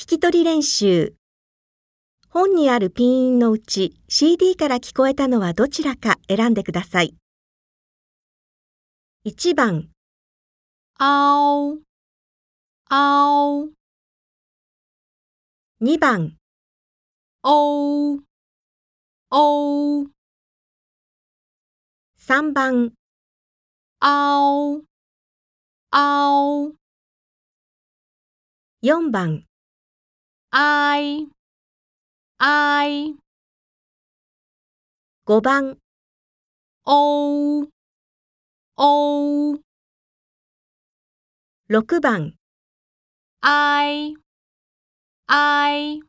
聞き取り練習。本にあるピン音のうち CD から聞こえたのはどちらか選んでください。1番、嗷嗷2番、哦哦3番、嗷嗷4番、哀哀5番、哦哦6番、哀哀